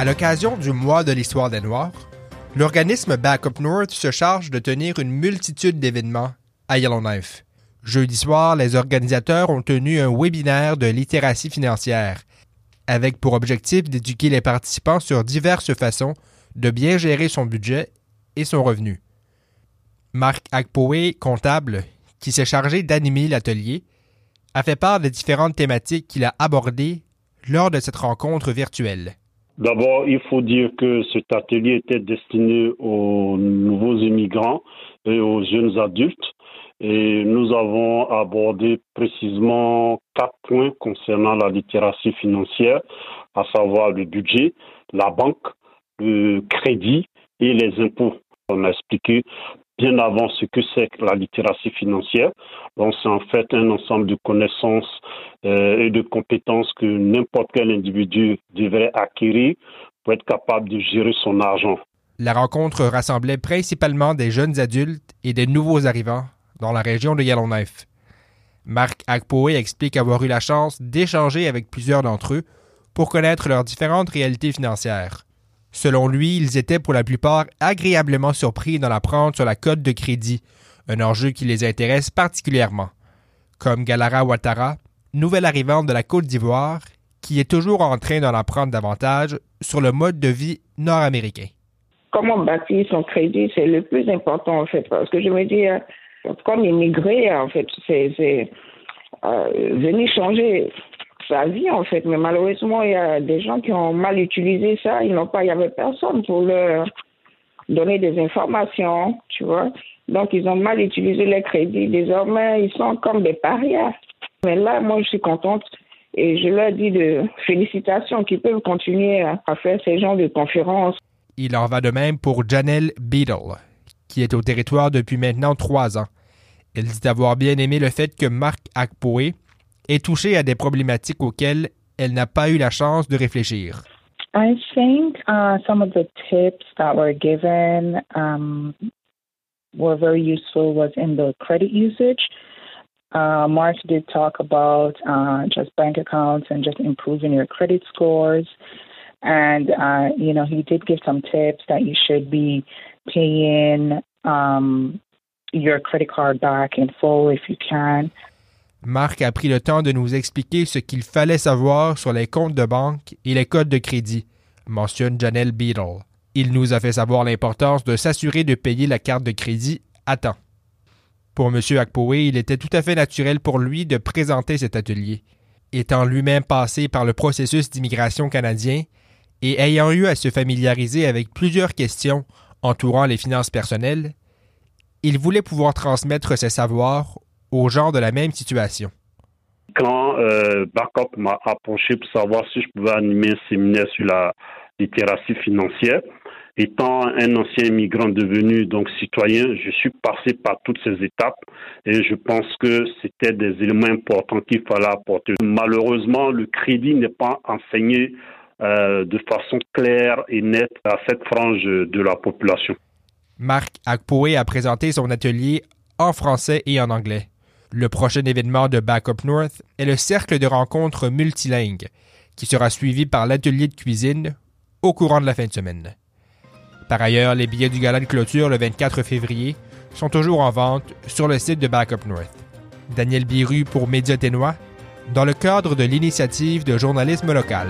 À l'occasion du mois de l'histoire des Noirs, l'organisme Backup North se charge de tenir une multitude d'événements à Yellowknife. Jeudi soir, les organisateurs ont tenu un webinaire de littératie financière, avec pour objectif d'éduquer les participants sur diverses façons de bien gérer son budget et son revenu. Marc Akpoe, comptable, qui s'est chargé d'animer l'atelier, a fait part des différentes thématiques qu'il a abordées lors de cette rencontre virtuelle. D'abord, il faut dire que cet atelier était destiné aux nouveaux immigrants et aux jeunes adultes. Et nous avons abordé précisément quatre points concernant la littératie financière, à savoir le budget, la banque, le crédit et les impôts. On a expliqué bien avant ce que c'est la littératie financière. Donc c'est en fait un ensemble de connaissances euh, et de compétences que n'importe quel individu devrait acquérir pour être capable de gérer son argent. La rencontre rassemblait principalement des jeunes adultes et des nouveaux arrivants dans la région de Yellowknife. Marc Akpoe explique avoir eu la chance d'échanger avec plusieurs d'entre eux pour connaître leurs différentes réalités financières. Selon lui, ils étaient pour la plupart agréablement surpris d'en apprendre sur la cote de crédit, un enjeu qui les intéresse particulièrement. Comme Galara Ouattara, nouvelle arrivante de la Côte d'Ivoire, qui est toujours en train d'en apprendre davantage sur le mode de vie nord-américain. Comment bâtir son crédit, c'est le plus important en fait, parce que je me dis, euh, comme immigré, en fait, c'est euh, venir changer sa vie en fait. Mais malheureusement, il y a des gens qui ont mal utilisé ça. Ils n'ont pas, il n'y avait personne pour leur donner des informations, tu vois. Donc ils ont mal utilisé les crédits. Désormais, ils sont comme des parias. Mais là, moi, je suis contente et je leur dis de félicitations qu'ils peuvent continuer à faire ces genres de conférences. Il en va de même pour Janelle Beadle, qui est au territoire depuis maintenant trois ans. Elle dit avoir bien aimé le fait que Marc Akpoe est touchée à des problématiques auxquelles elle n'a pas eu la chance de réfléchir. I think uh, some of the tips that were given um, were very useful was in the credit usage. Uh, Mark did talk about uh, just bank accounts and just improving your credit scores. And, uh, you know, he did give some tips that you should be paying um, your credit card back in full if you can. Marc a pris le temps de nous expliquer ce qu'il fallait savoir sur les comptes de banque et les codes de crédit, mentionne Janelle Beadle. Il nous a fait savoir l'importance de s'assurer de payer la carte de crédit à temps. Pour M. Akpoe, il était tout à fait naturel pour lui de présenter cet atelier. Étant lui-même passé par le processus d'immigration canadien et ayant eu à se familiariser avec plusieurs questions entourant les finances personnelles, il voulait pouvoir transmettre ses savoirs aux gens de la même situation? Quand euh, Backup m'a approché pour savoir si je pouvais animer un séminaire sur la littératie financière, étant un ancien immigrant devenu donc citoyen, je suis passé par toutes ces étapes et je pense que c'était des éléments importants qu'il fallait apporter. Malheureusement, le crédit n'est pas enseigné euh, de façon claire et nette à cette frange de la population. Marc Akpoe a présenté son atelier en français et en anglais. Le prochain événement de Backup North est le cercle de rencontres multilingues, qui sera suivi par l'atelier de cuisine au courant de la fin de semaine. Par ailleurs, les billets du gala de clôture le 24 février sont toujours en vente sur le site de Backup North. Daniel Biru pour Média Ténois, dans le cadre de l'initiative de journalisme local.